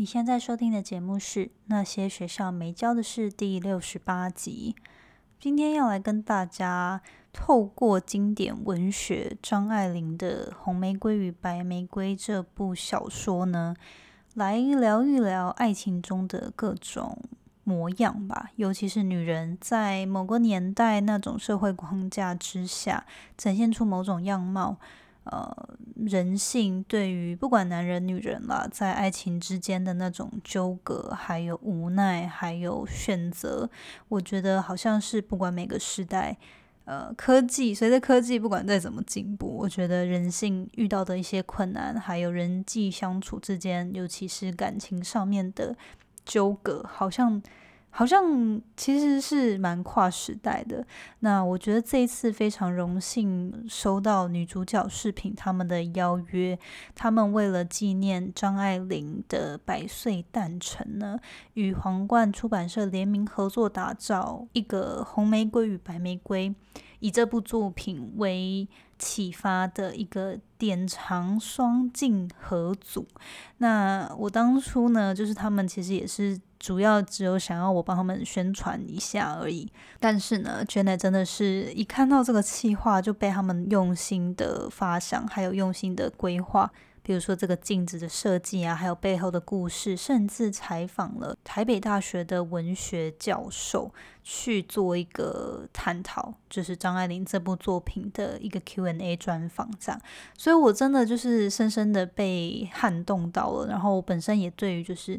你现在收听的节目是《那些学校没教的事》第六十八集。今天要来跟大家透过经典文学张爱玲的《红玫瑰与白玫瑰》这部小说呢，来聊一聊爱情中的各种模样吧。尤其是女人在某个年代那种社会框架之下，展现出某种样貌。呃，人性对于不管男人女人啦，在爱情之间的那种纠葛，还有无奈，还有选择，我觉得好像是不管每个时代，呃，科技随着科技不管再怎么进步，我觉得人性遇到的一些困难，还有人际相处之间，尤其是感情上面的纠葛，好像。好像其实是蛮跨时代的。那我觉得这一次非常荣幸收到女主角饰品他们的邀约，他们为了纪念张爱玲的百岁诞辰呢，与皇冠出版社联名合作打造一个《红玫瑰与白玫瑰》，以这部作品为启发的一个典藏双镜合组。那我当初呢，就是他们其实也是。主要只有想要我帮他们宣传一下而已，但是呢，Jenna 真的是一看到这个企划就被他们用心的发想，还有用心的规划，比如说这个镜子的设计啊，还有背后的故事，甚至采访了台北大学的文学教授去做一个探讨，就是张爱玲这部作品的一个 Q&A 专访这样，所以我真的就是深深的被撼动到了，然后我本身也对于就是。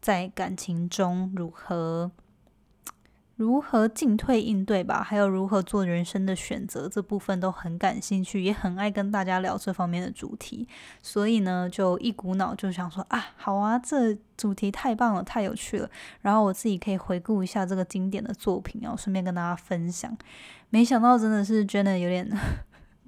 在感情中如何如何进退应对吧，还有如何做人生的选择，这部分都很感兴趣，也很爱跟大家聊这方面的主题。所以呢，就一股脑就想说啊，好啊，这主题太棒了，太有趣了。然后我自己可以回顾一下这个经典的作品，然后顺便跟大家分享。没想到真的是真的有点。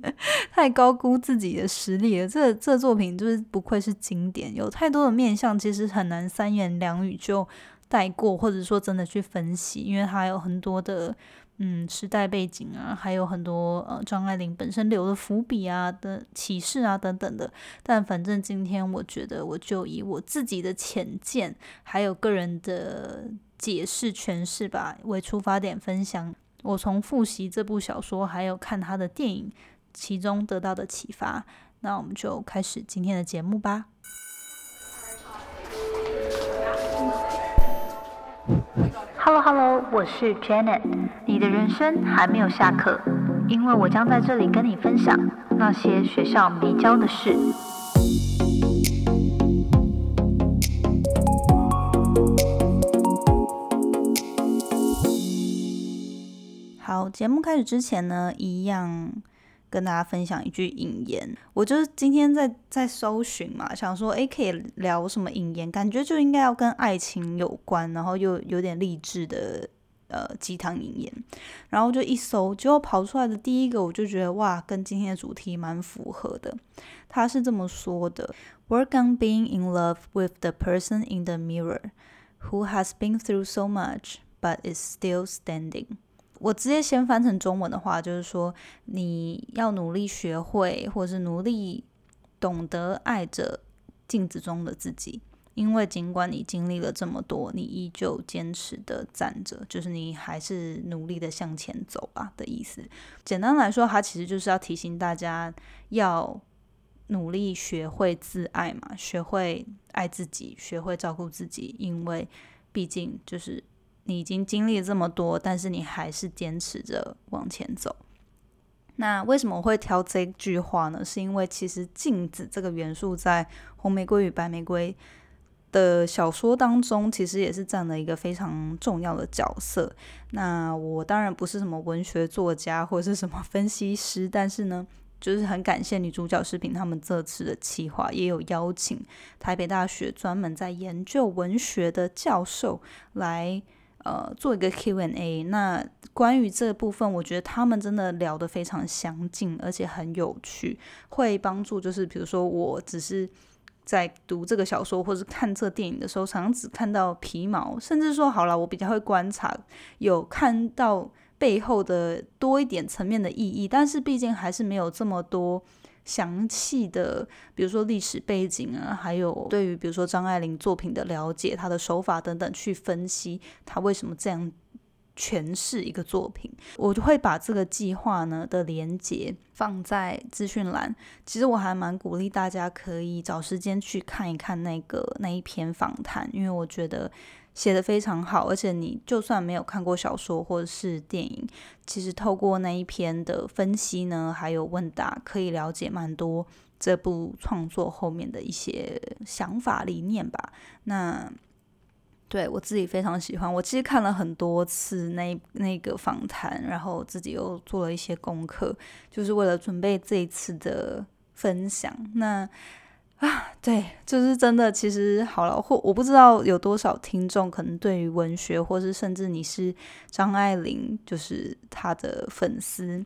太高估自己的实力了，这这作品就是不愧是经典，有太多的面相，其实很难三言两语就带过，或者说真的去分析，因为它有很多的嗯时代背景啊，还有很多呃张爱玲本身留的伏笔啊的启示啊等等的。但反正今天我觉得，我就以我自己的浅见，还有个人的解释诠释吧为出发点，分享我从复习这部小说，还有看他的电影。其中得到的启发，那我们就开始今天的节目吧。Hello Hello，我是 Janet，你的人生还没有下课，因为我将在这里跟你分享那些学校没教的事。好，节目开始之前呢，一样。跟大家分享一句引言，我就是今天在在搜寻嘛，想说诶可以聊什么引言，感觉就应该要跟爱情有关，然后又有点励志的呃鸡汤引言，然后就一搜，结果跑出来的第一个，我就觉得哇，跟今天的主题蛮符合的。他是这么说的：Work on being in love with the person in the mirror who has been through so much but is still standing。我直接先翻成中文的话，就是说你要努力学会，或者是努力懂得爱着镜子中的自己，因为尽管你经历了这么多，你依旧坚持的站着，就是你还是努力的向前走吧的意思。简单来说，它其实就是要提醒大家要努力学会自爱嘛，学会爱自己，学会照顾自己，因为毕竟就是。你已经经历这么多，但是你还是坚持着往前走。那为什么我会挑这句话呢？是因为其实镜子这个元素在《红玫瑰与白玫瑰》的小说当中，其实也是占了一个非常重要的角色。那我当然不是什么文学作家或者是什么分析师，但是呢，就是很感谢女主角视频他们这次的企划，也有邀请台北大学专门在研究文学的教授来。呃，做一个 Q&A，那关于这部分，我觉得他们真的聊得非常详尽，而且很有趣，会帮助就是比如说我只是在读这个小说或者看这电影的时候，常常只看到皮毛，甚至说好了，我比较会观察，有看到背后的多一点层面的意义，但是毕竟还是没有这么多详细的，比如说历史背景啊，还有对于比如说张爱玲作品的了解，她的手法等等，去分析她为什么这样诠释一个作品。我就会把这个计划呢的连接放在资讯栏。其实我还蛮鼓励大家可以找时间去看一看那个那一篇访谈，因为我觉得。写的非常好，而且你就算没有看过小说或者是电影，其实透过那一篇的分析呢，还有问答，可以了解蛮多这部创作后面的一些想法理念吧。那对我自己非常喜欢，我其实看了很多次那那个访谈，然后自己又做了一些功课，就是为了准备这一次的分享。那啊，对，就是真的。其实好了，或我不知道有多少听众可能对于文学，或是甚至你是张爱玲，就是她的粉丝，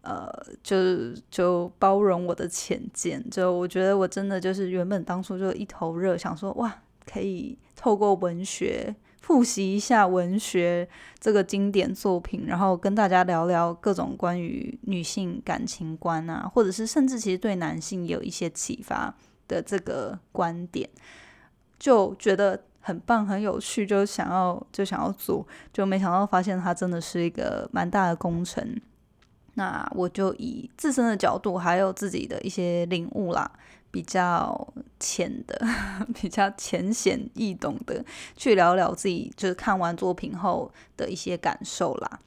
呃，就就包容我的浅见。就我觉得我真的就是原本当初就一头热，想说哇，可以透过文学复习一下文学这个经典作品，然后跟大家聊聊各种关于女性感情观啊，或者是甚至其实对男性也有一些启发。的这个观点，就觉得很棒、很有趣，就想要就想要做，就没想到发现它真的是一个蛮大的工程。那我就以自身的角度，还有自己的一些领悟啦，比较浅的、比较浅显易懂的，去聊聊自己就是看完作品后的一些感受啦。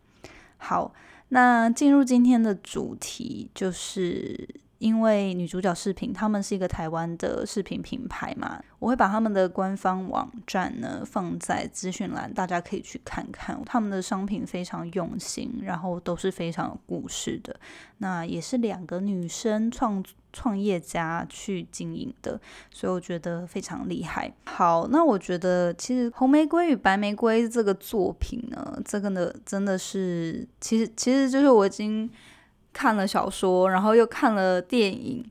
好，那进入今天的主题就是。因为女主角视频，他们是一个台湾的视频品牌嘛，我会把他们的官方网站呢放在资讯栏，大家可以去看看。他们的商品非常用心，然后都是非常有故事的。那也是两个女生创创业家去经营的，所以我觉得非常厉害。好，那我觉得其实《红玫瑰与白玫瑰》这个作品呢，这个呢真的是，其实其实就是我已经。看了小说，然后又看了电影，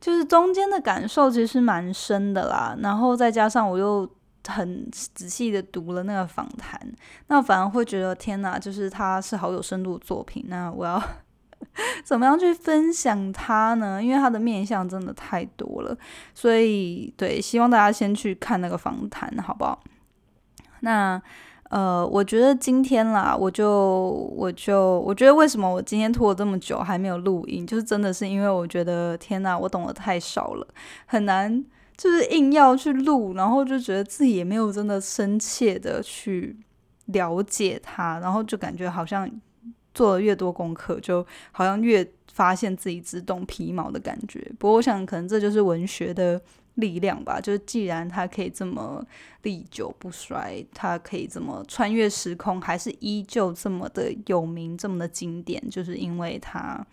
就是中间的感受其实蛮深的啦。然后再加上我又很仔细的读了那个访谈，那反而会觉得天哪，就是它是好有深度的作品。那我要 怎么样去分享它呢？因为它的面相真的太多了，所以对，希望大家先去看那个访谈，好不好？那。呃，我觉得今天啦，我就我就我觉得为什么我今天拖了这么久还没有录音，就是真的是因为我觉得天呐，我懂得太少了，很难就是硬要去录，然后就觉得自己也没有真的深切的去了解它，然后就感觉好像做了越多功课，就好像越发现自己只懂皮毛的感觉。不过我想，可能这就是文学的。力量吧，就是既然它可以这么历久不衰，它可以这么穿越时空，还是依旧这么的有名，这么的经典，就是因为它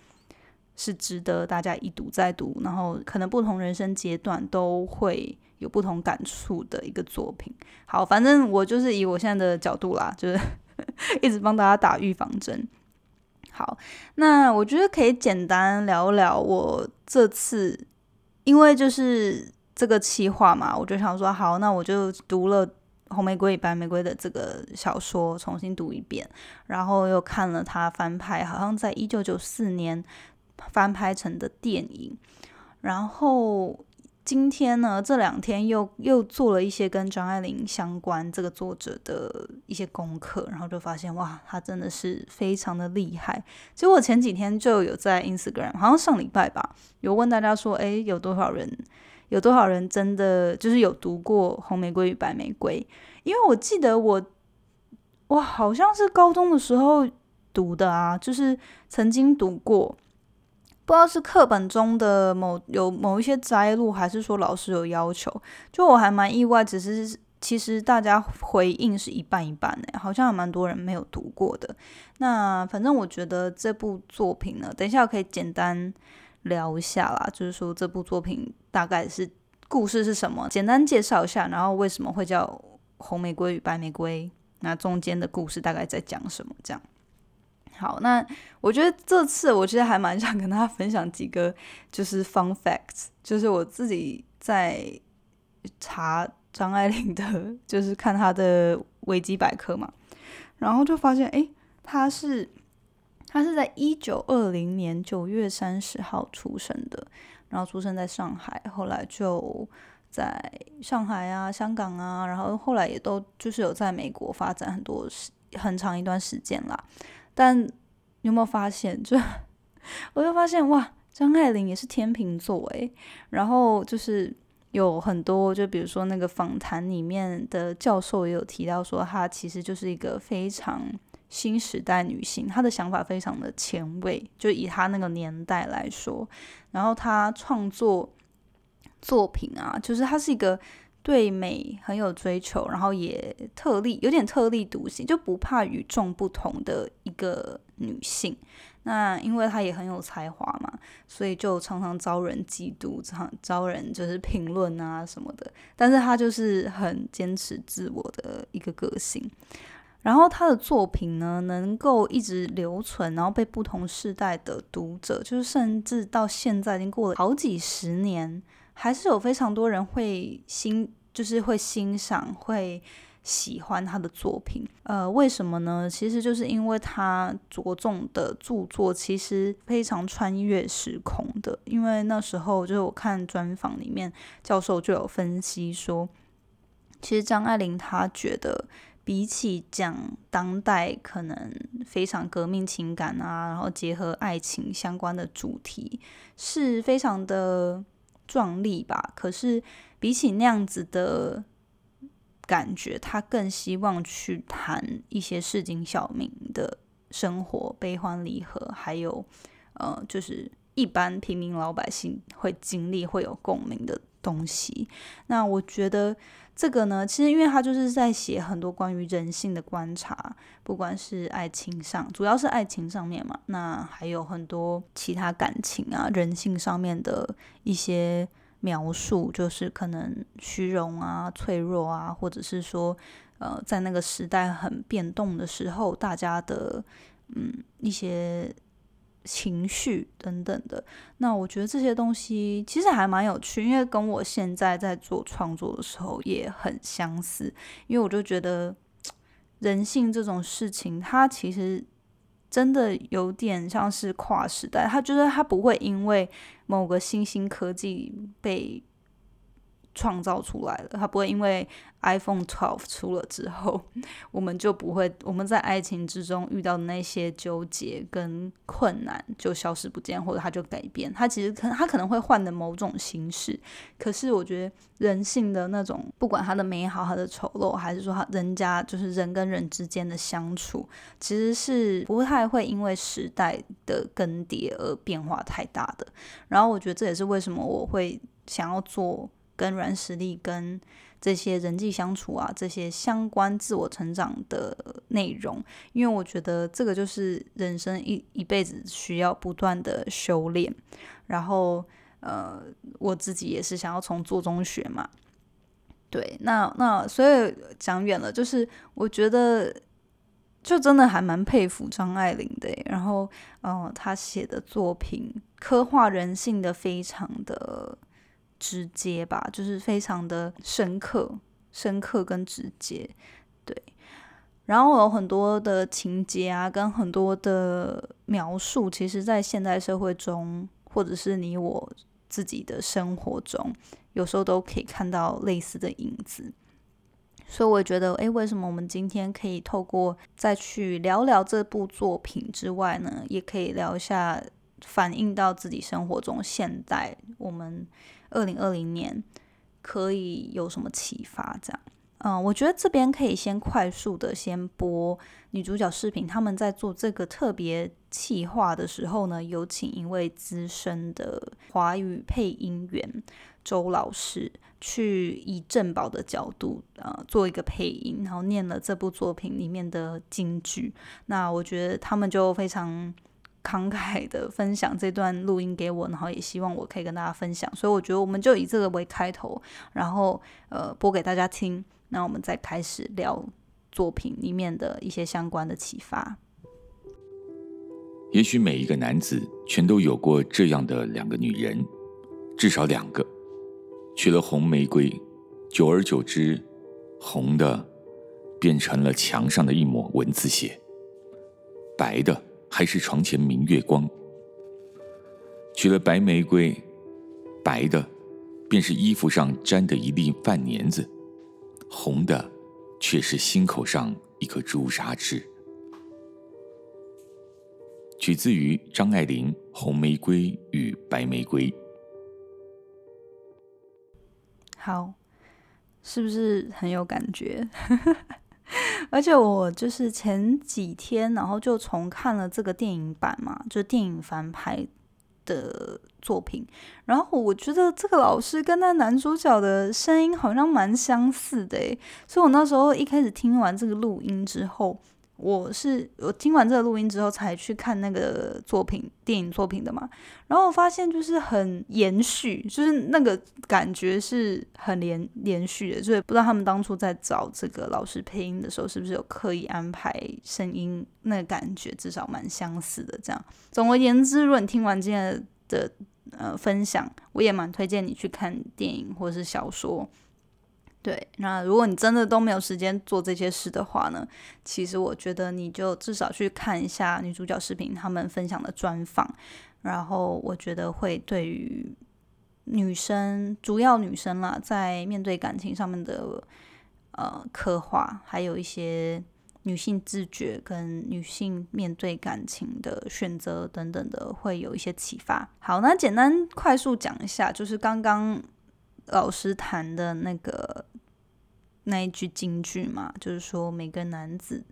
是值得大家一读再读，然后可能不同人生阶段都会有不同感触的一个作品。好，反正我就是以我现在的角度啦，就是 一直帮大家打预防针。好，那我觉得可以简单聊聊我这次，因为就是。这个企划嘛，我就想说好，那我就读了《红玫瑰与白玫瑰》的这个小说，重新读一遍，然后又看了他翻拍，好像在一九九四年翻拍成的电影。然后今天呢，这两天又又做了一些跟张爱玲相关这个作者的一些功课，然后就发现哇，他真的是非常的厉害。其实我前几天就有在 Instagram，好像上礼拜吧，有问大家说，哎，有多少人？有多少人真的就是有读过《红玫瑰与白玫瑰》？因为我记得我，我好像是高中的时候读的啊，就是曾经读过，不知道是课本中的某有某一些摘录，还是说老师有要求。就我还蛮意外，只是其实大家回应是一半一半诶，好像还蛮多人没有读过的。那反正我觉得这部作品呢，等一下我可以简单。聊一下啦，就是说这部作品大概是故事是什么，简单介绍一下，然后为什么会叫《红玫瑰与白玫瑰》，那中间的故事大概在讲什么？这样。好，那我觉得这次我其实还蛮想跟大家分享几个就是 fun facts，就是我自己在查张爱玲的，就是看她的维基百科嘛，然后就发现，哎，她是。他是在一九二零年九月三十号出生的，然后出生在上海，后来就在上海啊、香港啊，然后后来也都就是有在美国发展很多时很长一段时间啦。但有没有发现，就我就发现哇，张爱玲也是天秤座诶，然后就是有很多，就比如说那个访谈里面的教授也有提到说，她其实就是一个非常。新时代女性，她的想法非常的前卫，就以她那个年代来说，然后她创作作品啊，就是她是一个对美很有追求，然后也特立有点特立独行，就不怕与众不同的一个女性。那因为她也很有才华嘛，所以就常常遭人嫉妒，常遭人就是评论啊什么的。但是她就是很坚持自我的一个个性。然后他的作品呢，能够一直留存，然后被不同世代的读者，就是甚至到现在已经过了好几十年，还是有非常多人会欣，就是会欣赏、会喜欢他的作品。呃，为什么呢？其实就是因为他着重的著作其实非常穿越时空的。因为那时候就是我看专访里面，教授就有分析说，其实张爱玲她觉得。比起讲当代可能非常革命情感啊，然后结合爱情相关的主题，是非常的壮丽吧。可是比起那样子的感觉，他更希望去谈一些市井小民的生活，悲欢离合，还有呃，就是一般平民老百姓会经历、会有共鸣的东西。那我觉得。这个呢，其实因为他就是在写很多关于人性的观察，不管是爱情上，主要是爱情上面嘛，那还有很多其他感情啊、人性上面的一些描述，就是可能虚荣啊、脆弱啊，或者是说，呃，在那个时代很变动的时候，大家的嗯一些。情绪等等的，那我觉得这些东西其实还蛮有趣，因为跟我现在在做创作的时候也很相似。因为我就觉得人性这种事情，它其实真的有点像是跨时代，他觉得他不会因为某个新兴科技被。创造出来了，它不会因为 iPhone 12出了之后，我们就不会我们在爱情之中遇到的那些纠结跟困难就消失不见，或者它就改变。它其实可能它可能会换的某种形式，可是我觉得人性的那种，不管它的美好、它的丑陋，还是说它人家就是人跟人之间的相处，其实是不太会因为时代的更迭而变化太大的。然后我觉得这也是为什么我会想要做。跟软实力、跟这些人际相处啊，这些相关自我成长的内容，因为我觉得这个就是人生一一辈子需要不断的修炼。然后，呃，我自己也是想要从做中学嘛。对，那那所以讲远了，就是我觉得就真的还蛮佩服张爱玲的。然后，嗯，她写的作品刻画人性的非常的。直接吧，就是非常的深刻、深刻跟直接，对。然后有很多的情节啊，跟很多的描述，其实在现代社会中，或者是你我自己的生活中，有时候都可以看到类似的影子。所以我觉得，诶，为什么我们今天可以透过再去聊聊这部作品之外呢，也可以聊一下反映到自己生活中现代我们。二零二零年可以有什么启发？这样，嗯，我觉得这边可以先快速的先播女主角视频。他们在做这个特别企划的时候呢，有请一位资深的华语配音员周老师，去以正宝的角度，呃，做一个配音，然后念了这部作品里面的金句。那我觉得他们就非常。慷慨的分享这段录音给我，然后也希望我可以跟大家分享，所以我觉得我们就以这个为开头，然后呃播给大家听，那我们再开始聊作品里面的一些相关的启发。也许每一个男子全都有过这样的两个女人，至少两个，娶了红玫瑰，久而久之，红的变成了墙上的一抹蚊子血，白的。还是床前明月光。娶了白玫瑰，白的便是衣服上沾的一粒饭粘子，红的却是心口上一颗朱砂痣。取自于张爱玲《红玫瑰与白玫瑰》。好，是不是很有感觉？而且我就是前几天，然后就重看了这个电影版嘛，就电影翻拍的作品。然后我觉得这个老师跟那男主角的声音好像蛮相似的诶，所以我那时候一开始听完这个录音之后。我是我听完这个录音之后才去看那个作品电影作品的嘛，然后我发现就是很延续，就是那个感觉是很连连续的，所以不知道他们当初在找这个老师配音的时候，是不是有刻意安排声音，那感觉至少蛮相似的。这样，总而言之，如果你听完今天的呃分享，我也蛮推荐你去看电影或是小说。对，那如果你真的都没有时间做这些事的话呢？其实我觉得你就至少去看一下女主角视频他们分享的专访，然后我觉得会对于女生，主要女生啦，在面对感情上面的呃刻画，还有一些女性自觉跟女性面对感情的选择等等的，会有一些启发。好，那简单快速讲一下，就是刚刚老师谈的那个。那一句京剧嘛，就是说每个男子，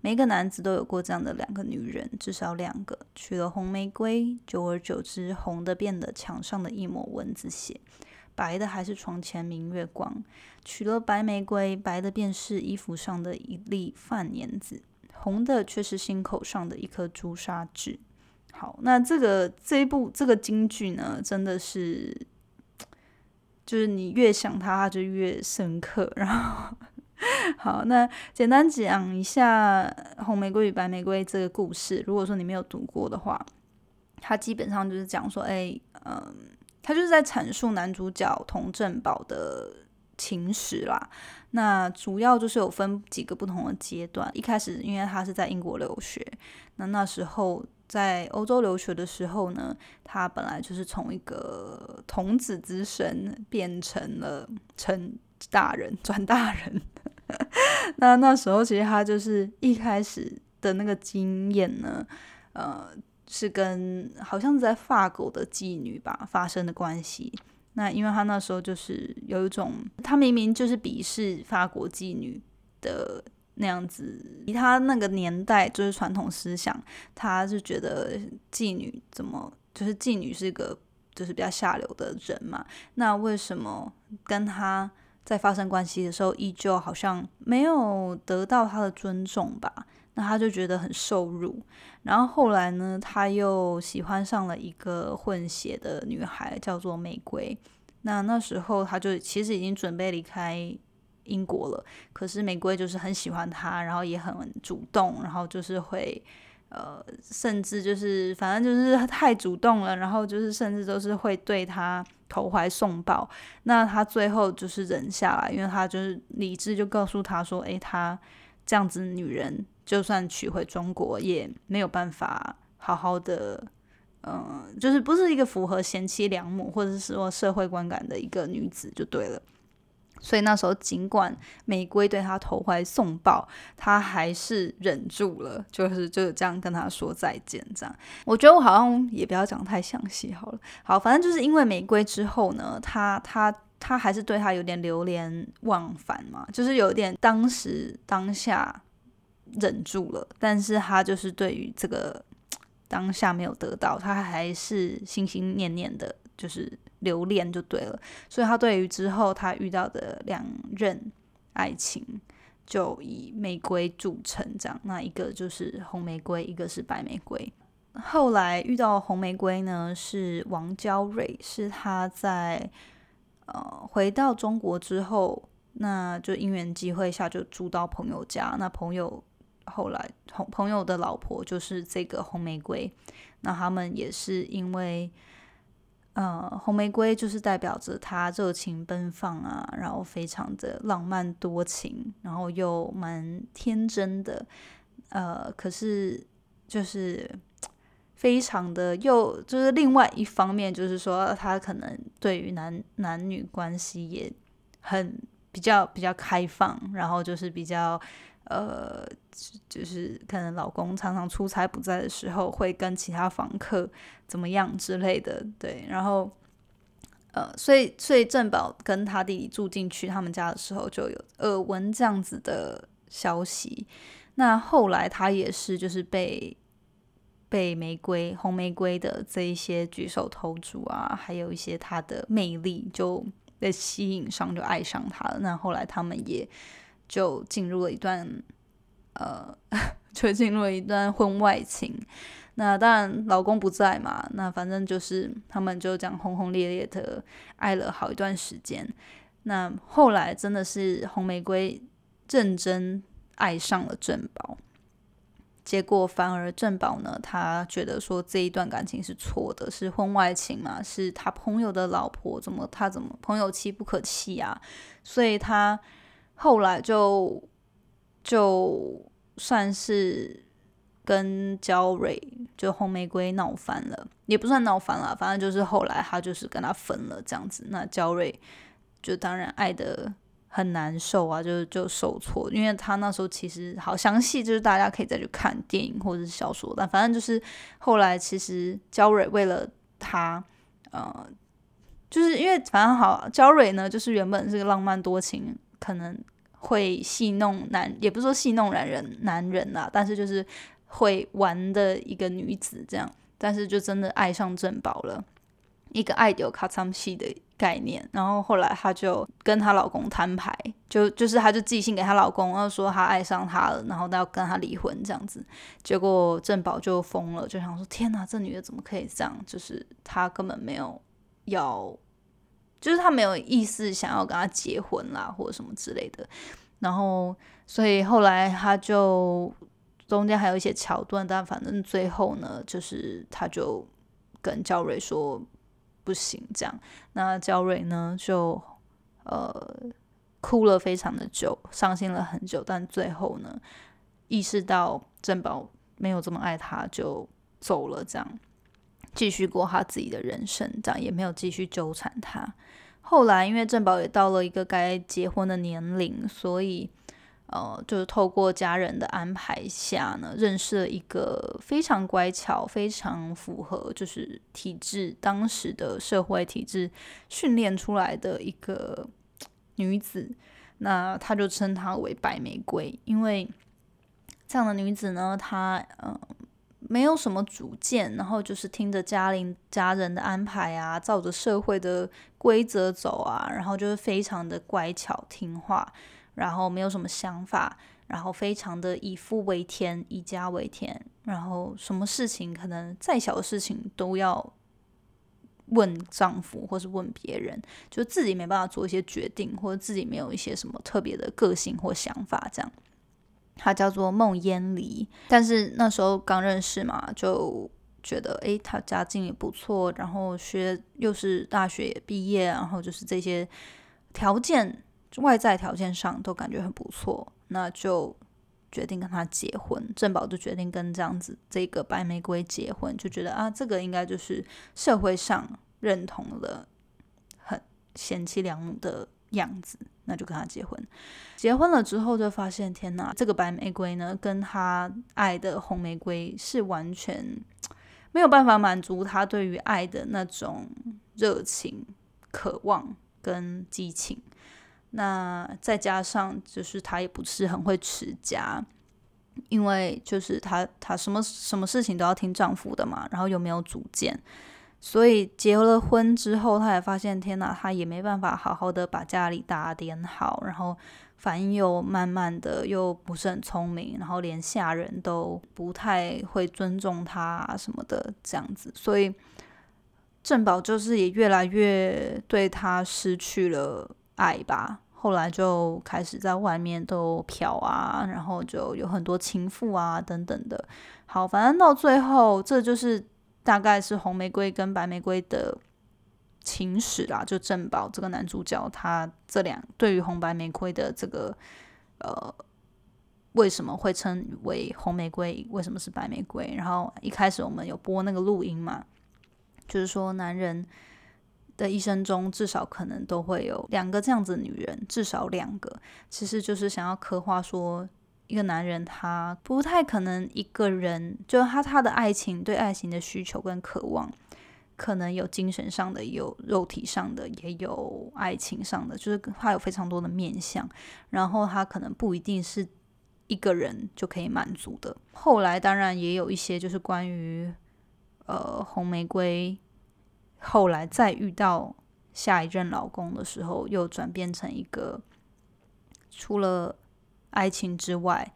每个男子都有过这样的两个女人，至少两个。娶了红玫瑰，久而久之，红的变得墙上的一抹蚊子血，白的还是床前明月光。娶了白玫瑰，白的便是衣服上的一粒饭粘子，红的却是心口上的一颗朱砂痣。好，那这个这一部这个京剧呢，真的是。就是你越想他，他就越深刻。然后，好，那简单讲一下《红玫瑰与白玫瑰》这个故事。如果说你没有读过的话，它基本上就是讲说，哎，嗯，他就是在阐述男主角童振宝的情史啦。那主要就是有分几个不同的阶段。一开始，因为他是在英国留学，那那时候。在欧洲留学的时候呢，他本来就是从一个童子之身变成了成大人，转大人。那那时候其实他就是一开始的那个经验呢，呃，是跟好像是在法国的妓女吧发生的关系。那因为他那时候就是有一种，他明明就是鄙视法国妓女的。那样子，以他那个年代就是传统思想，他是觉得妓女怎么就是妓女是一个就是比较下流的人嘛？那为什么跟他在发生关系的时候，依旧好像没有得到他的尊重吧？那他就觉得很受辱。然后后来呢，他又喜欢上了一个混血的女孩，叫做玫瑰。那那时候他就其实已经准备离开。英国了，可是玫瑰就是很喜欢他，然后也很主动，然后就是会，呃，甚至就是反正就是太主动了，然后就是甚至都是会对他投怀送抱。那他最后就是忍下来，因为他就是理智就告诉他说：“诶，他这样子女人，就算娶回中国，也没有办法好好的，嗯，就是不是一个符合贤妻良母或者是说社会观感的一个女子，就对了。”所以那时候，尽管玫瑰对他投怀送抱，他还是忍住了，就是就是这样跟他说再见。这样，我觉得我好像也不要讲太详细好了。好，反正就是因为玫瑰之后呢，他他他还是对他有点流连忘返嘛，就是有点当时当下忍住了，但是他就是对于这个 当下没有得到，他还是心心念念的，就是。留恋就对了，所以他对于之后他遇到的两任爱情，就以玫瑰著称。这样，那一个就是红玫瑰，一个是白玫瑰。后来遇到红玫瑰呢，是王娇蕊，是他在呃回到中国之后，那就因缘机会下就住到朋友家。那朋友后来朋朋友的老婆就是这个红玫瑰，那他们也是因为。呃，红玫瑰就是代表着他热情奔放啊，然后非常的浪漫多情，然后又蛮天真的。呃，可是就是 非常的又就是另外一方面，就是说他可能对于男男女关系也很比较比较开放，然后就是比较呃，就是可能老公常常出差不在的时候，会跟其他房客怎么样之类的，对，然后。呃，所以所以郑宝跟他弟弟住进去他们家的时候，就有耳闻这样子的消息。那后来他也是就是被被玫瑰红玫瑰的这一些举手投足啊，还有一些他的魅力就被吸引上，就爱上他了。那后来他们也就进入了一段呃，就进入了一段婚外情。那当然，老公不在嘛。那反正就是他们就这样轰轰烈烈的爱了好一段时间。那后来真的是红玫瑰认真爱上了郑宝，结果反而郑宝呢，他觉得说这一段感情是错的，是婚外情嘛，是他朋友的老婆，怎么他怎么朋友妻不可欺啊？所以他后来就就算是。跟焦蕊就红玫瑰闹翻了，也不算闹翻了，反正就是后来他就是跟他分了这样子。那焦蕊就当然爱的很难受啊，就就受挫，因为他那时候其实好详细，就是大家可以再去看电影或者是小说。但反正就是后来其实焦蕊为了他，呃，就是因为反正好焦蕊呢，就是原本是个浪漫多情，可能会戏弄男，也不是说戏弄男人男人啦，但是就是。会玩的一个女子，这样，但是就真的爱上郑宝了，一个爱丢卡桑西的概念。然后后来她就跟她老公摊牌，就就是她就寄信给她老公，然后说她爱上他了，然后要跟他离婚这样子。结果郑宝就疯了，就想说：天哪，这女的怎么可以这样？就是她根本没有要，就是他没有意思想要跟他结婚啦，或者什么之类的。然后所以后来他就。中间还有一些桥段，但反正最后呢，就是他就跟焦瑞说不行，这样。那焦瑞呢，就呃哭了非常的久，伤心了很久，但最后呢，意识到珍宝没有这么爱他，就走了，这样继续过他自己的人生，这样也没有继续纠缠他。后来因为郑宝也到了一个该结婚的年龄，所以。呃，就是透过家人的安排下呢，认识了一个非常乖巧、非常符合就是体制当时的社会体制训练出来的一个女子。那他就称她为白玫瑰，因为这样的女子呢，她嗯没有什么主见，然后就是听着家里家人的安排啊，照着社会的规则走啊，然后就是非常的乖巧听话。然后没有什么想法，然后非常的以夫为天，以家为天，然后什么事情可能再小的事情都要问丈夫或是问别人，就自己没办法做一些决定，或者自己没有一些什么特别的个性或想法，这样。他叫做孟烟离，但是那时候刚认识嘛，就觉得诶，他家境也不错，然后学又是大学也毕业，然后就是这些条件。外在条件上都感觉很不错，那就决定跟他结婚。郑宝就决定跟这样子这个白玫瑰结婚，就觉得啊，这个应该就是社会上认同的很贤妻良母的样子，那就跟他结婚。结婚了之后，就发现天哪，这个白玫瑰呢，跟他爱的红玫瑰是完全没有办法满足他对于爱的那种热情、渴望跟激情。那再加上就是他也不是很会持家，因为就是他他什么什么事情都要听丈夫的嘛，然后又没有主见，所以结了婚之后，他也发现天哪，他也没办法好好的把家里打点好，然后反应又慢慢的又不是很聪明，然后连下人都不太会尊重他什么的这样子，所以郑宝就是也越来越对他失去了。爱吧，后来就开始在外面都嫖啊，然后就有很多情妇啊等等的。好，反正到最后，这就是大概是红玫瑰跟白玫瑰的情史啦。就郑宝这个男主角，他这两对于红白玫瑰的这个呃为什么会称为红玫瑰，为什么是白玫瑰？然后一开始我们有播那个录音嘛，就是说男人的一生中至少可能都会有两个这样子的女人，至少两个，其实就是想要刻画说。一个男人，他不太可能一个人，就他他的爱情对爱情的需求跟渴望，可能有精神上的，有肉体上的，也有爱情上的，就是他有非常多的面相。然后他可能不一定是一个人就可以满足的。后来当然也有一些，就是关于呃红玫瑰后来再遇到下一任老公的时候，又转变成一个除了。爱情之外，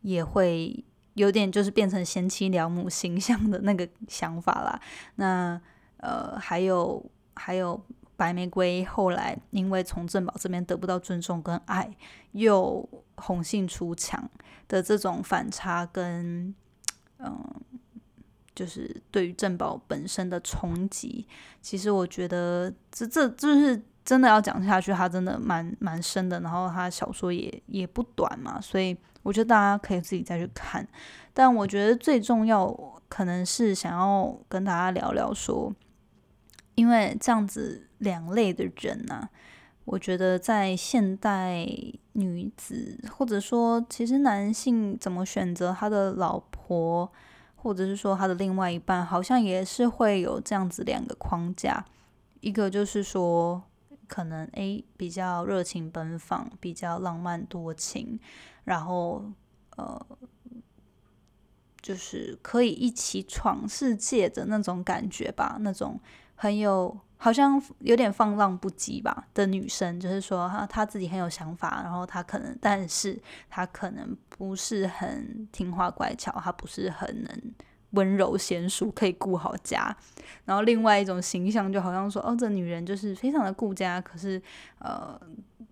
也会有点就是变成贤妻良母形象的那个想法啦。那呃，还有还有白玫瑰后来因为从正宝这边得不到尊重跟爱，又红杏出墙的这种反差跟嗯，就是对于正宝本身的冲击，其实我觉得这这就是。真的要讲下去，它真的蛮蛮深的，然后它小说也也不短嘛，所以我觉得大家可以自己再去看。但我觉得最重要可能是想要跟大家聊聊说，因为这样子两类的人呐，我觉得在现代女子或者说其实男性怎么选择他的老婆，或者是说他的另外一半，好像也是会有这样子两个框架，一个就是说。可能诶比较热情奔放，比较浪漫多情，然后呃，就是可以一起闯世界的那种感觉吧，那种很有好像有点放浪不羁吧的女生，就是说她她自己很有想法，然后她可能，但是她可能不是很听话乖巧，她不是很能。温柔娴熟，可以顾好家。然后另外一种形象，就好像说，哦，这女人就是非常的顾家，可是呃，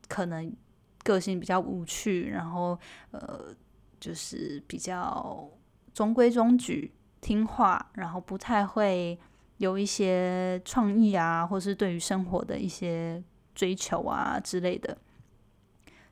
可能个性比较无趣，然后呃，就是比较中规中矩、听话，然后不太会有一些创意啊，或是对于生活的一些追求啊之类的，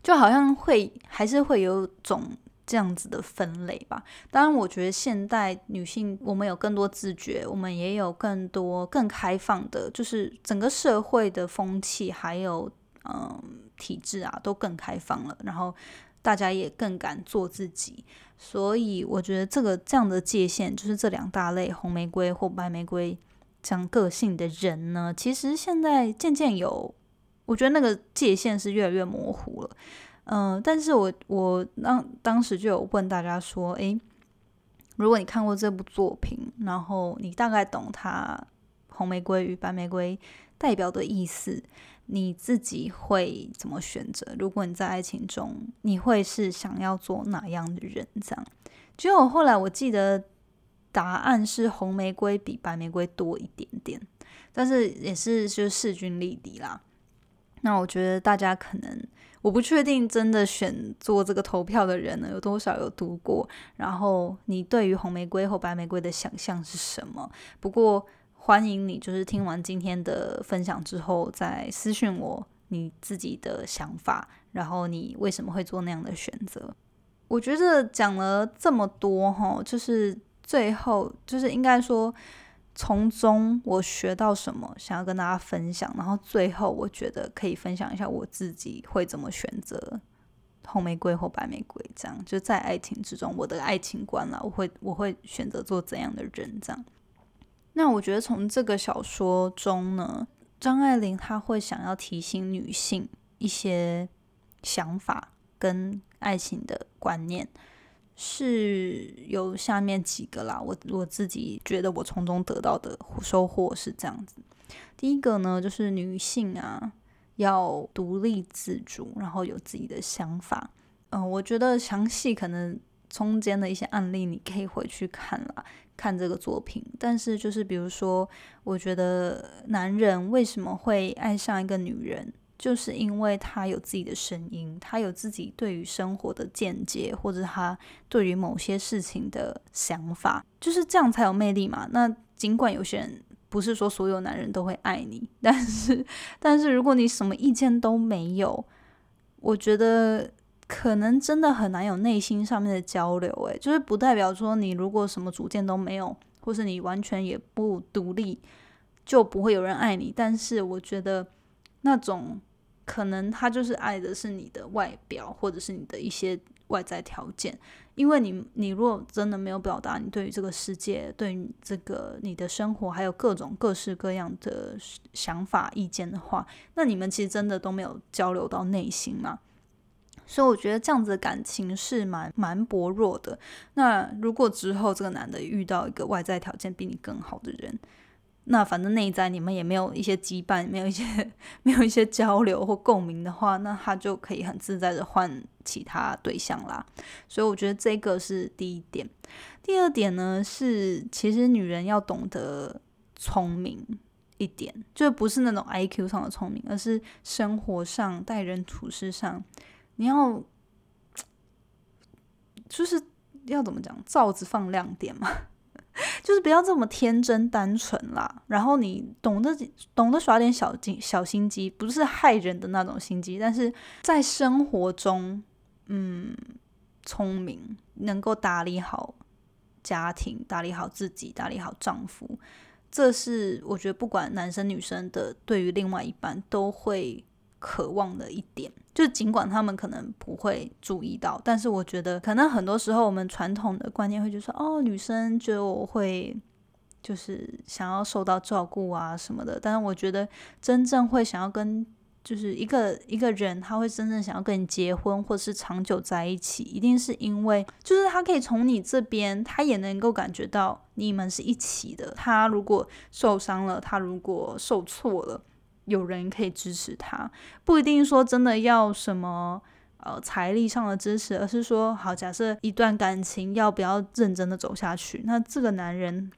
就好像会还是会有种。这样子的分类吧。当然，我觉得现代女性，我们有更多自觉，我们也有更多更开放的，就是整个社会的风气还有嗯体制啊，都更开放了。然后大家也更敢做自己。所以我觉得这个这样的界限，就是这两大类红玫瑰或白玫瑰这样个性的人呢，其实现在渐渐有，我觉得那个界限是越来越模糊了。嗯，但是我我当当时就有问大家说，诶，如果你看过这部作品，然后你大概懂它红玫瑰与白玫瑰代表的意思，你自己会怎么选择？如果你在爱情中，你会是想要做哪样的人？这样，结果后来我记得答案是红玫瑰比白玫瑰多一点点，但是也是就势均力敌啦。那我觉得大家可能。我不确定真的选做这个投票的人呢有多少有读过，然后你对于红玫瑰或白玫瑰的想象是什么？不过欢迎你，就是听完今天的分享之后再私信我你自己的想法，然后你为什么会做那样的选择？我觉得讲了这么多哈，就是最后就是应该说。从中我学到什么，想要跟大家分享。然后最后我觉得可以分享一下我自己会怎么选择红玫瑰或白玫瑰，这样就在爱情之中，我的爱情观啦，我会我会选择做怎样的人这样。那我觉得从这个小说中呢，张爱玲她会想要提醒女性一些想法跟爱情的观念。是有下面几个啦，我我自己觉得我从中得到的收获是这样子。第一个呢，就是女性啊要独立自主，然后有自己的想法。嗯，我觉得详细可能中间的一些案例你可以回去看啦，看这个作品。但是就是比如说，我觉得男人为什么会爱上一个女人？就是因为他有自己的声音，他有自己对于生活的见解，或者他对于某些事情的想法，就是这样才有魅力嘛。那尽管有些人不是说所有男人都会爱你，但是，但是如果你什么意见都没有，我觉得可能真的很难有内心上面的交流。诶，就是不代表说你如果什么主见都没有，或是你完全也不独立，就不会有人爱你。但是我觉得那种可能他就是爱的是你的外表，或者是你的一些外在条件。因为你，你如果真的没有表达你对于这个世界、对于这个你的生活，还有各种各式各样的想法、意见的话，那你们其实真的都没有交流到内心嘛。所以我觉得这样子的感情是蛮蛮薄弱的。那如果之后这个男的遇到一个外在条件比你更好的人，那反正内在你们也没有一些羁绊，没有一些没有一些交流或共鸣的话，那他就可以很自在的换其他对象啦。所以我觉得这个是第一点。第二点呢是，其实女人要懂得聪明一点，就不是那种 I Q 上的聪明，而是生活上待人处事上，你要就是要怎么讲，罩子放亮点嘛。就是不要这么天真单纯啦，然后你懂得懂得耍点小心小心机，不是害人的那种心机，但是在生活中，嗯，聪明，能够打理好家庭，打理好自己，打理好丈夫，这是我觉得不管男生女生的，对于另外一半都会。渴望的一点，就尽管他们可能不会注意到，但是我觉得可能很多时候我们传统的观念会就说，哦，女生就会就是想要受到照顾啊什么的。但是我觉得真正会想要跟就是一个一个人，他会真正想要跟你结婚或是长久在一起，一定是因为就是他可以从你这边，他也能够感觉到你们是一起的。他如果受伤了，他如果受挫了。有人可以支持他，不一定说真的要什么呃财力上的支持，而是说好，假设一段感情要不要认真的走下去，那这个男人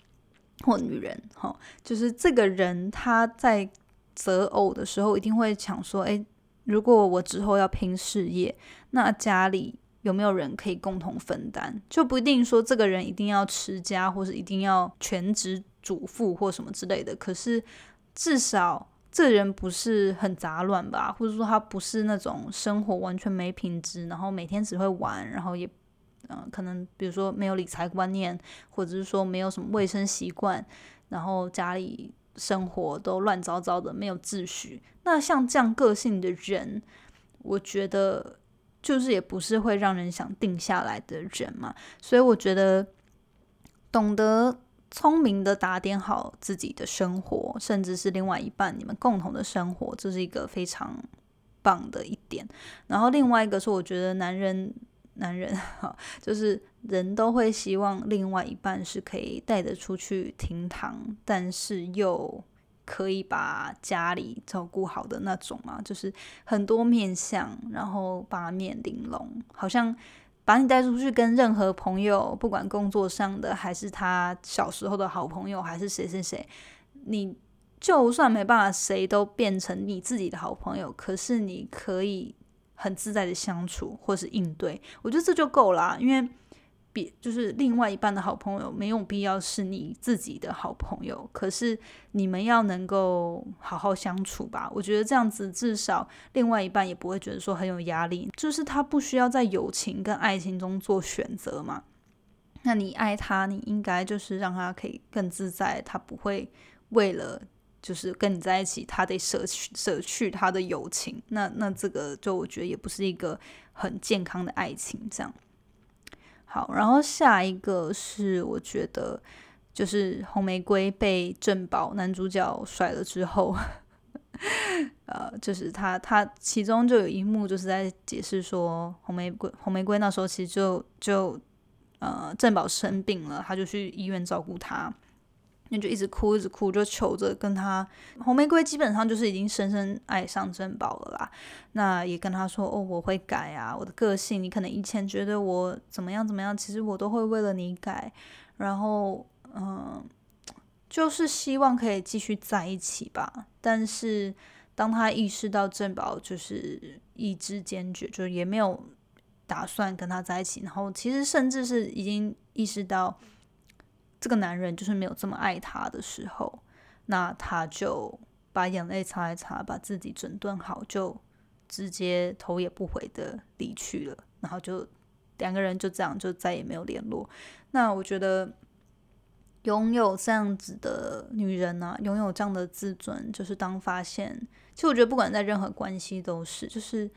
或女人，哈，就是这个人他在择偶的时候一定会想说，诶，如果我之后要拼事业，那家里有没有人可以共同分担？就不一定说这个人一定要持家，或者一定要全职主妇或什么之类的，可是至少。这人不是很杂乱吧？或者说他不是那种生活完全没品质，然后每天只会玩，然后也嗯，可能比如说没有理财观念，或者是说没有什么卫生习惯，然后家里生活都乱糟糟的，没有秩序。那像这样个性的人，我觉得就是也不是会让人想定下来的人嘛。所以我觉得懂得。聪明的打点好自己的生活，甚至是另外一半你们共同的生活，这是一个非常棒的一点。然后另外一个是，我觉得男人，男人哈，就是人都会希望另外一半是可以带得出去厅堂，但是又可以把家里照顾好的那种嘛，就是很多面相，然后八面玲珑，好像。把你带出去跟任何朋友，不管工作上的，还是他小时候的好朋友，还是谁谁谁，你就算没办法谁都变成你自己的好朋友，可是你可以很自在的相处或是应对，我觉得这就够了，因为。别就是另外一半的好朋友，没有必要是你自己的好朋友。可是你们要能够好好相处吧？我觉得这样子至少另外一半也不会觉得说很有压力。就是他不需要在友情跟爱情中做选择嘛。那你爱他，你应该就是让他可以更自在，他不会为了就是跟你在一起，他得舍去舍去他的友情。那那这个就我觉得也不是一个很健康的爱情，这样。好，然后下一个是我觉得就是红玫瑰被正宝男主角甩了之后，呃，就是他他其中就有一幕就是在解释说红玫瑰红玫瑰那时候其实就就呃正宝生病了，他就去医院照顾他。那就一直哭，一直哭，就求着跟他红玫瑰基本上就是已经深深爱上珍宝了啦。那也跟他说：“哦，我会改啊，我的个性，你可能以前觉得我怎么样怎么样，其实我都会为了你改。然后，嗯，就是希望可以继续在一起吧。但是当他意识到珍宝就是意志坚决，就也没有打算跟他在一起。然后，其实甚至是已经意识到。”这个男人就是没有这么爱她的时候，那他就把眼泪擦一擦，把自己整顿好，就直接头也不回的离去了，然后就两个人就这样就再也没有联络。那我觉得。拥有这样子的女人啊，拥有这样的自尊，就是当发现，其实我觉得不管在任何关系都是，就是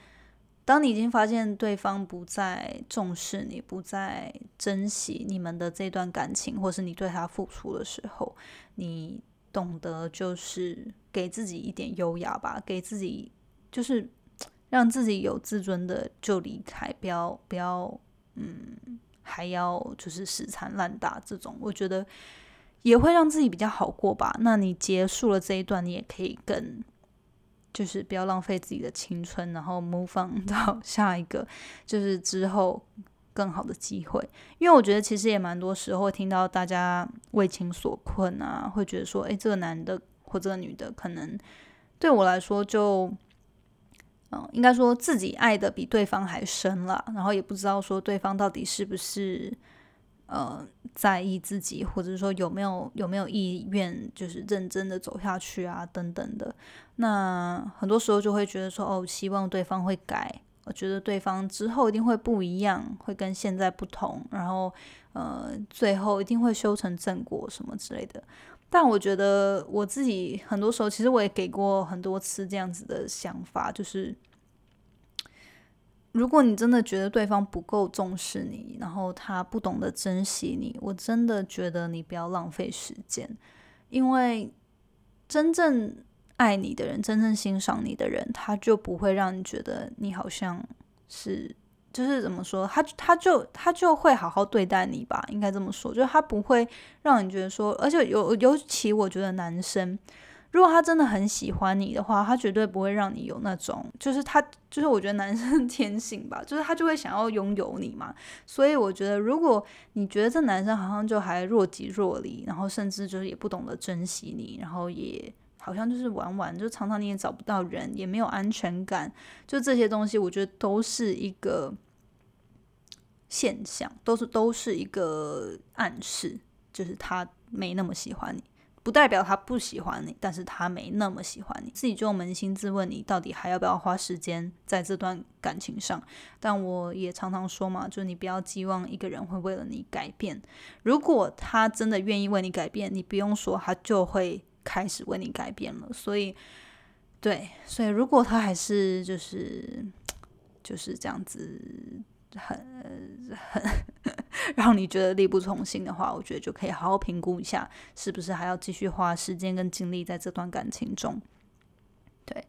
当你已经发现对方不再重视你，不再珍惜你们的这段感情，或是你对他付出的时候，你懂得就是给自己一点优雅吧，给自己就是 让自己有自尊的就离开，不要不要嗯。还要就是死缠烂打这种，我觉得也会让自己比较好过吧。那你结束了这一段，你也可以更就是不要浪费自己的青春，然后 move 到下一个，就是之后更好的机会。因为我觉得其实也蛮多时候听到大家为情所困啊，会觉得说，哎，这个男的或这个女的，可能对我来说就。嗯应该说自己爱的比对方还深了，然后也不知道说对方到底是不是呃在意自己，或者说有没有有没有意愿，就是认真的走下去啊等等的。那很多时候就会觉得说，哦，希望对方会改，我觉得对方之后一定会不一样，会跟现在不同，然后呃最后一定会修成正果什么之类的。但我觉得我自己很多时候，其实我也给过很多次这样子的想法，就是如果你真的觉得对方不够重视你，然后他不懂得珍惜你，我真的觉得你不要浪费时间，因为真正爱你的人，真正欣赏你的人，他就不会让你觉得你好像是。就是怎么说，他他就他就会好好对待你吧，应该这么说，就是他不会让你觉得说，而且尤尤其我觉得男生，如果他真的很喜欢你的话，他绝对不会让你有那种，就是他就是我觉得男生天性吧，就是他就会想要拥有你嘛，所以我觉得如果你觉得这男生好像就还若即若离，然后甚至就是也不懂得珍惜你，然后也。好像就是玩玩，就常常你也找不到人，也没有安全感，就这些东西，我觉得都是一个现象，都是都是一个暗示，就是他没那么喜欢你，不代表他不喜欢你，但是他没那么喜欢你，自己就扪心自问，你到底还要不要花时间在这段感情上？但我也常常说嘛，就你不要寄望一个人会为了你改变，如果他真的愿意为你改变，你不用说，他就会。开始为你改变了，所以，对，所以如果他还是就是就是这样子，很 很让你觉得力不从心的话，我觉得就可以好好评估一下，是不是还要继续花时间跟精力在这段感情中。对，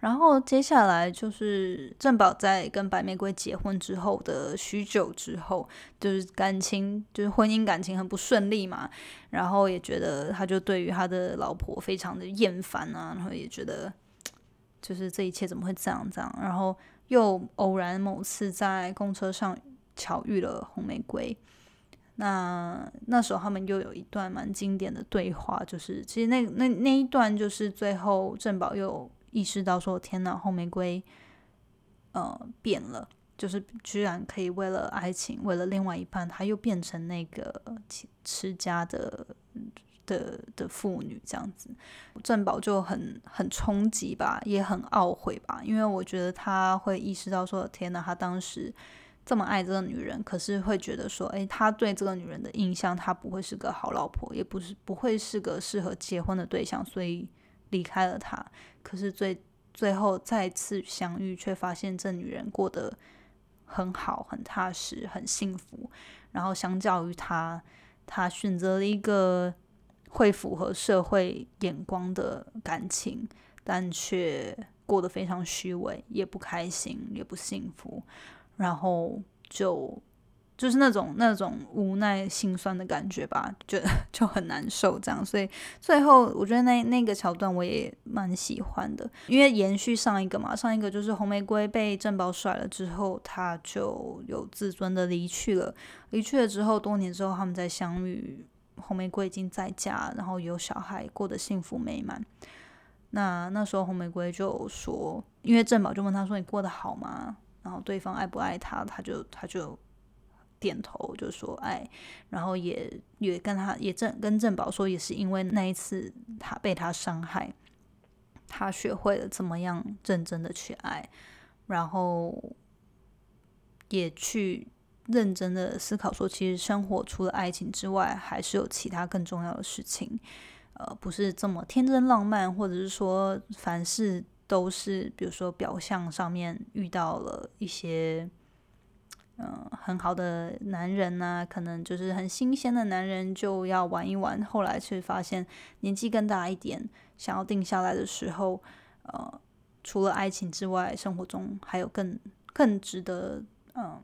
然后接下来就是郑宝在跟白玫瑰结婚之后的许久之后，就是感情就是婚姻感情很不顺利嘛，然后也觉得他就对于他的老婆非常的厌烦啊，然后也觉得就是这一切怎么会这样这样，然后又偶然某次在公车上巧遇了红玫瑰，那那时候他们又有一段蛮经典的对话，就是其实那那那一段就是最后郑宝又。意识到说天哪，红玫瑰，呃，变了，就是居然可以为了爱情，为了另外一半，他又变成那个持家的的的妇女这样子。郑宝就很很冲击吧，也很懊悔吧，因为我觉得他会意识到说天哪，他当时这么爱这个女人，可是会觉得说，诶，他对这个女人的印象，他不会是个好老婆，也不是不会是个适合结婚的对象，所以。离开了他，可是最最后再次相遇，却发现这女人过得很好、很踏实、很幸福。然后相较于他，他选择了一个会符合社会眼光的感情，但却过得非常虚伪，也不开心，也不幸福。然后就。就是那种那种无奈心酸的感觉吧，就 就很难受这样，所以最后我觉得那那个桥段我也蛮喜欢的，因为延续上一个嘛，上一个就是红玫瑰被郑宝甩了之后，他就有自尊的离去了，离去了之后多年之后他们再相遇，红玫瑰已经在家，然后有小孩，过得幸福美满。那那时候红玫瑰就说，因为郑宝就问他说你过得好吗？然后对方爱不爱他，他就他就。点头就说爱，然后也也跟他也正跟郑宝说，也是因为那一次他被他伤害，他学会了怎么样认真的去爱，然后也去认真的思考说，其实生活除了爱情之外，还是有其他更重要的事情。呃，不是这么天真浪漫，或者是说凡事都是，比如说表象上面遇到了一些，嗯，很好的男人呐，可能就是很新鲜的男人就要玩一玩，后来却发现年纪更大一点，想要定下来的时候，呃，除了爱情之外，生活中还有更更值得嗯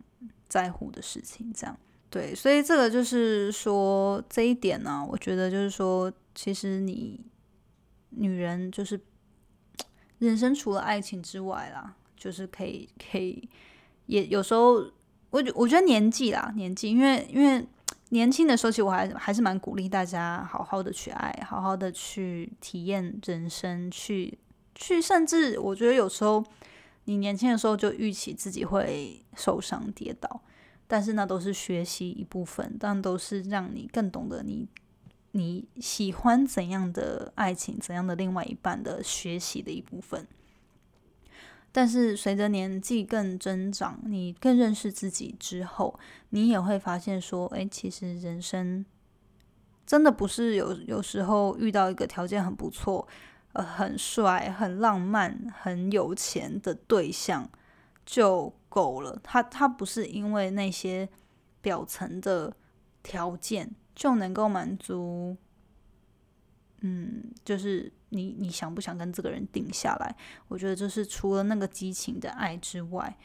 在乎的事情，这样对，所以这个就是说这一点呢，我觉得就是说。其实你女人就是 人生除了爱情之外啦，就是可以可以也有时候，我我觉得年纪啦，年纪，因为因为年轻的时候，其实我还还是蛮鼓励大家好好的去爱，好好的去体验人生，去去，甚至我觉得有时候你年轻的时候就预期自己会受伤跌倒，但是那都是学习一部分，但都是让你更懂得你。你喜欢怎样的爱情，怎样的另外一半的学习的一部分。但是随着年纪更增长，你更认识自己之后，你也会发现说，哎，其实人生真的不是有有时候遇到一个条件很不错、呃，很帅、很浪漫、很有钱的对象就够了。他他不是因为那些表层的条件。就能够满足，嗯，就是你你想不想跟这个人定下来？我觉得就是除了那个激情的爱之外，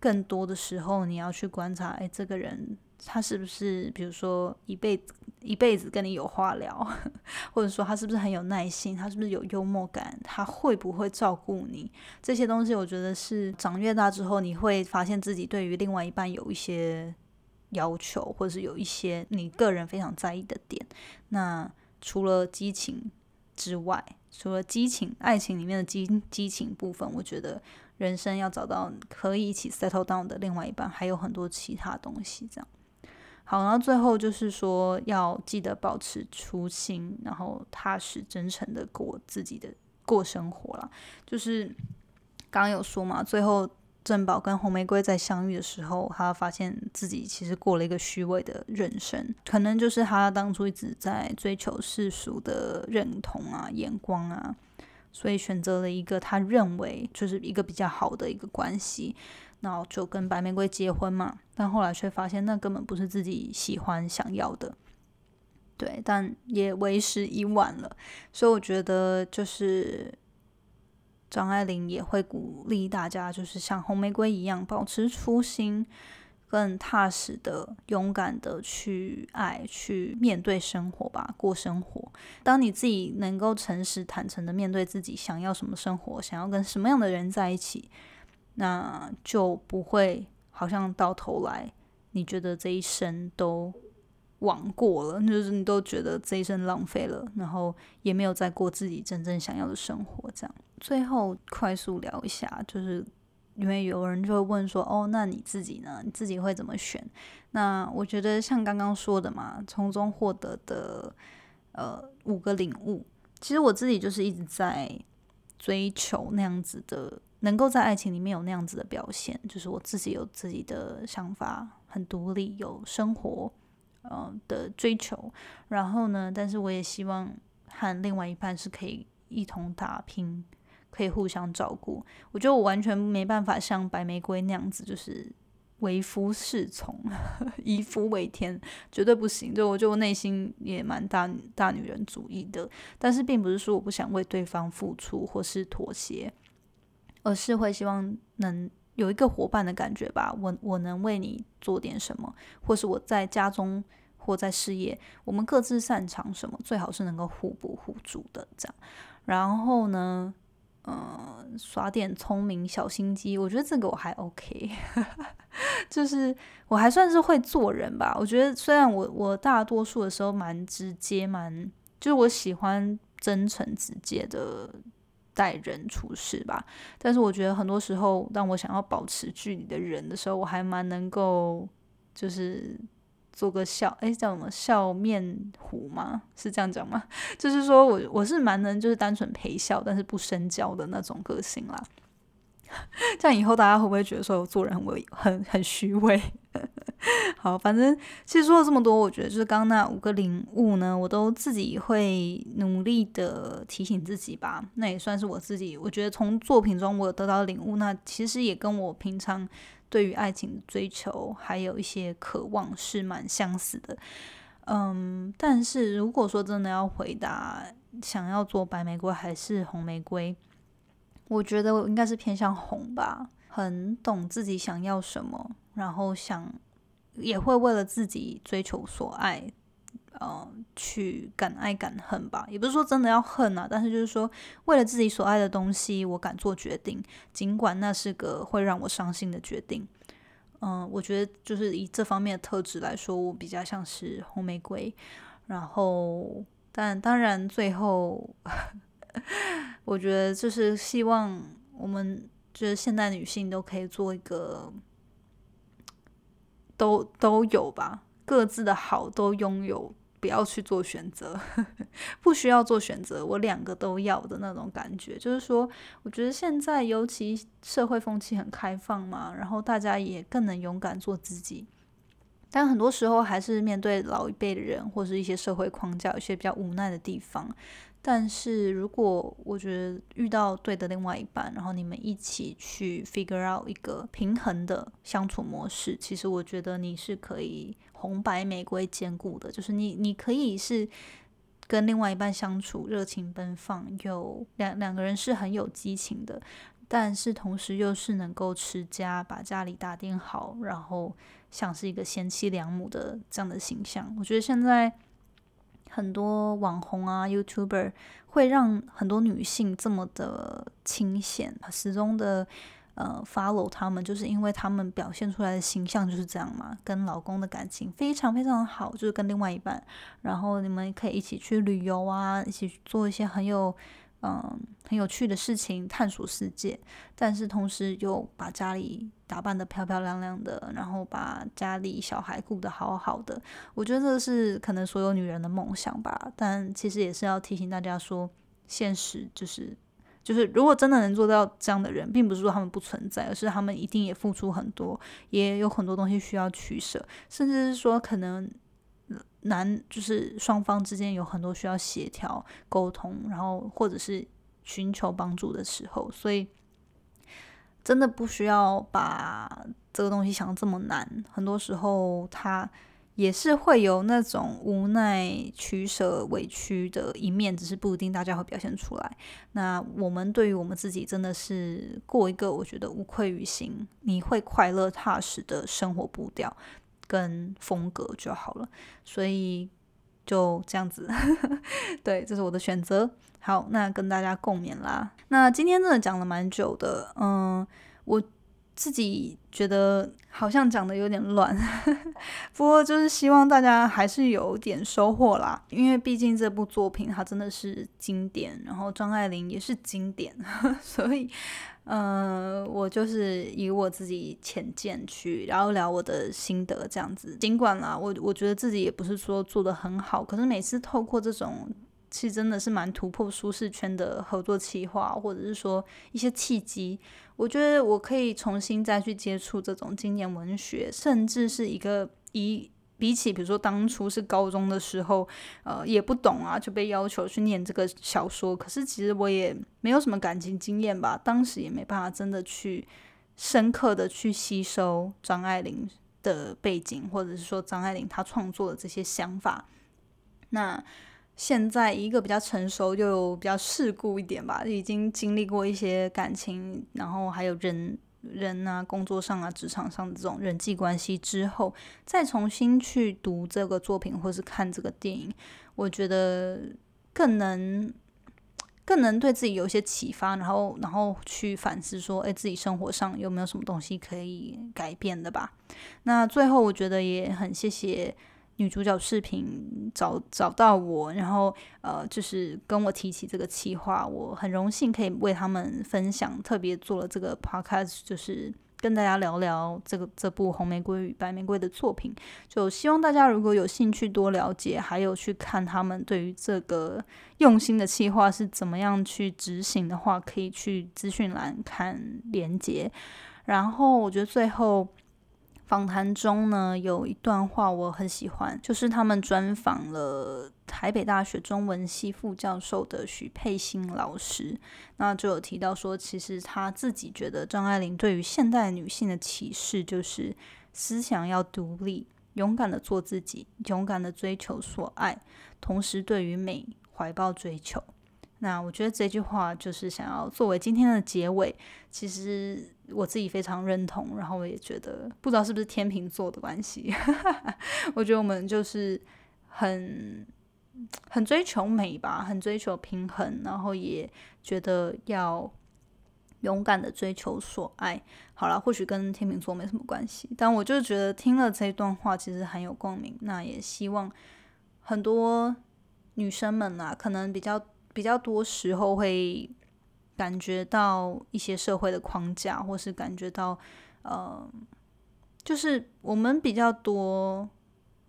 更多的时候你要去观察，哎，这个人他是不是，比如说一辈子一辈子跟你有话聊，或者说他是不是很有耐心，他是不是有幽默感，他会不会照顾你？这些东西，我觉得是长越大之后，你会发现自己对于另外一半有一些。要求，或者是有一些你个人非常在意的点。那除了激情之外，除了激情，爱情里面的激激情部分，我觉得人生要找到可以一起 settle down 的另外一半，还有很多其他东西。这样好，然后最后就是说，要记得保持初心，然后踏实真诚的过自己的过生活了。就是刚刚有说嘛，最后。正宝跟红玫瑰在相遇的时候，他发现自己其实过了一个虚伪的人生，可能就是他当初一直在追求世俗的认同啊、眼光啊，所以选择了一个他认为就是一个比较好的一个关系，然后就跟白玫瑰结婚嘛。但后来却发现那根本不是自己喜欢想要的，对，但也为时已晚了。所以我觉得就是。张爱玲也会鼓励大家，就是像红玫瑰一样，保持初心，更踏实的、勇敢的去爱、去面对生活吧，过生活。当你自己能够诚实、坦诚的面对自己想要什么生活，想要跟什么样的人在一起，那就不会好像到头来，你觉得这一生都。枉过了，就是你都觉得这一生浪费了，然后也没有再过自己真正想要的生活。这样，最后快速聊一下，就是因为有人就会问说：“哦，那你自己呢？你自己会怎么选？”那我觉得像刚刚说的嘛，从中获得的呃五个领悟，其实我自己就是一直在追求那样子的，能够在爱情里面有那样子的表现，就是我自己有自己的想法，很独立，有生活。呃的追求，然后呢？但是我也希望和另外一半是可以一同打拼，可以互相照顾。我觉得我完全没办法像白玫瑰那样子，就是为夫侍从，以夫为天，绝对不行。就我觉得我内心也蛮大大女人主义的，但是并不是说我不想为对方付出或是妥协，而是会希望能。有一个伙伴的感觉吧，我我能为你做点什么，或是我在家中或在事业，我们各自擅长什么，最好是能够互补互助的这样。然后呢，呃，耍点聪明小心机，我觉得这个我还 OK，就是我还算是会做人吧。我觉得虽然我我大多数的时候蛮直接，蛮就是我喜欢真诚直接的。待人处事吧，但是我觉得很多时候，当我想要保持距离的人的时候，我还蛮能够，就是做个笑，哎，叫什么笑面虎吗？是这样讲吗？就是说我我是蛮能就是单纯陪笑，但是不深交的那种个性啦。这样以后大家会不会觉得说我做人很伪、很很虚伪？好，反正其实说了这么多，我觉得就是刚刚那五个领悟呢，我都自己会努力的提醒自己吧。那也算是我自己，我觉得从作品中我得到领悟，那其实也跟我平常对于爱情的追求还有一些渴望是蛮相似的。嗯，但是如果说真的要回答想要做白玫瑰还是红玫瑰，我觉得应该是偏向红吧，很懂自己想要什么，然后想。也会为了自己追求所爱，呃，去敢爱敢恨吧。也不是说真的要恨啊，但是就是说，为了自己所爱的东西，我敢做决定，尽管那是个会让我伤心的决定。嗯，我觉得就是以这方面的特质来说，我比较像是红玫瑰。然后，但当然，最后，我觉得就是希望我们就是现代女性都可以做一个。都都有吧，各自的好都拥有，不要去做选择，不需要做选择，我两个都要的那种感觉。就是说，我觉得现在尤其社会风气很开放嘛，然后大家也更能勇敢做自己，但很多时候还是面对老一辈的人或是一些社会框架，有些比较无奈的地方。但是如果我觉得遇到对的另外一半，然后你们一起去 figure out 一个平衡的相处模式，其实我觉得你是可以红白玫瑰兼顾的。就是你你可以是跟另外一半相处热情奔放，有两两个人是很有激情的，但是同时又是能够持家，把家里打点好，然后像是一个贤妻良母的这样的形象。我觉得现在。很多网红啊，YouTuber 会让很多女性这么的清闲，始终的呃 follow 他们，就是因为他们表现出来的形象就是这样嘛，跟老公的感情非常非常好，就是跟另外一半，然后你们可以一起去旅游啊，一起做一些很有。嗯，很有趣的事情，探索世界，但是同时又把家里打扮的漂漂亮亮的，然后把家里小孩顾得好好的。我觉得这是可能所有女人的梦想吧。但其实也是要提醒大家说，现实就是就是，如果真的能做到这样的人，并不是说他们不存在，而是他们一定也付出很多，也有很多东西需要取舍，甚至是说可能。难就是双方之间有很多需要协调沟通，然后或者是寻求帮助的时候，所以真的不需要把这个东西想这么难。很多时候，他也是会有那种无奈、取舍、委屈的一面，只是不一定大家会表现出来。那我们对于我们自己，真的是过一个我觉得无愧于心、你会快乐踏实的生活步调。跟风格就好了，所以就这样子，对，这是我的选择。好，那跟大家共勉啦。那今天真的讲了蛮久的，嗯，我自己觉得好像讲的有点乱，不过就是希望大家还是有点收获啦。因为毕竟这部作品它真的是经典，然后张爱玲也是经典，所以。嗯，我就是以我自己浅见去聊一聊我的心得，这样子。尽管啦，我我觉得自己也不是说做的很好，可是每次透过这种，其实真的是蛮突破舒适圈的合作企划，或者是说一些契机，我觉得我可以重新再去接触这种经典文学，甚至是一个以。比起比如说当初是高中的时候，呃，也不懂啊，就被要求去念这个小说。可是其实我也没有什么感情经验吧，当时也没办法真的去深刻的去吸收张爱玲的背景，或者是说张爱玲她创作的这些想法。那现在一个比较成熟又比较世故一点吧，已经经历过一些感情，然后还有人。人啊，工作上啊，职场上这种人际关系之后，再重新去读这个作品或是看这个电影，我觉得更能更能对自己有一些启发，然后然后去反思说，哎，自己生活上有没有什么东西可以改变的吧？那最后，我觉得也很谢谢。女主角视频找找到我，然后呃，就是跟我提起这个企划，我很荣幸可以为他们分享，特别做了这个 podcast，就是跟大家聊聊这个这部《红玫瑰与白玫瑰》的作品，就希望大家如果有兴趣多了解，还有去看他们对于这个用心的企划是怎么样去执行的话，可以去资讯栏看连接。然后我觉得最后。访谈中呢，有一段话我很喜欢，就是他们专访了台北大学中文系副教授的许佩欣老师，那就有提到说，其实他自己觉得张爱玲对于现代女性的启示，就是思想要独立，勇敢的做自己，勇敢的追求所爱，同时对于美怀抱追求。那我觉得这句话就是想要作为今天的结尾，其实我自己非常认同，然后我也觉得不知道是不是天秤座的关系，我觉得我们就是很很追求美吧，很追求平衡，然后也觉得要勇敢的追求所爱。好了，或许跟天秤座没什么关系，但我就觉得听了这段话其实很有共鸣。那也希望很多女生们啊，可能比较。比较多时候会感觉到一些社会的框架，或是感觉到呃，就是我们比较多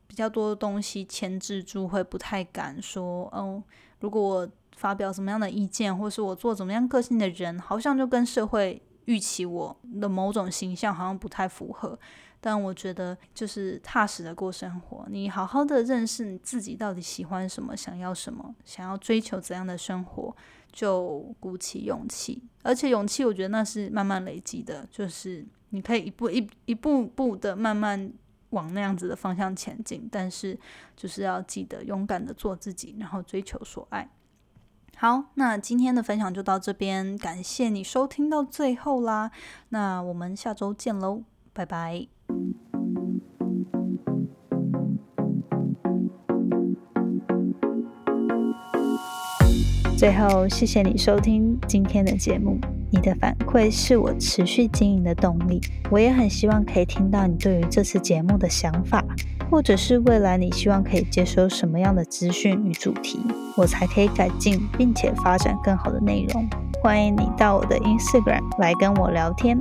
比较多的东西牵制住，会不太敢说哦。如果我发表什么样的意见，或是我做怎么样个性的人，好像就跟社会预期我的某种形象好像不太符合。但我觉得，就是踏实的过生活，你好好的认识你自己，到底喜欢什么，想要什么，想要追求怎样的生活，就鼓起勇气。而且勇气，我觉得那是慢慢累积的，就是你可以一步一一步步的慢慢往那样子的方向前进。但是，就是要记得勇敢的做自己，然后追求所爱。好，那今天的分享就到这边，感谢你收听到最后啦。那我们下周见喽，拜拜。最后，谢谢你收听今天的节目。你的反馈是我持续经营的动力。我也很希望可以听到你对于这次节目的想法，或者是未来你希望可以接收什么样的资讯与主题，我才可以改进并且发展更好的内容。欢迎你到我的 Instagram 来跟我聊天。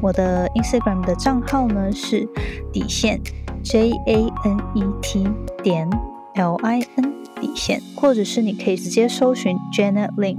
我的 Instagram 的账号呢是底线 J A N E T 点 L I N。底线，或者是你可以直接搜寻 Janet Lin。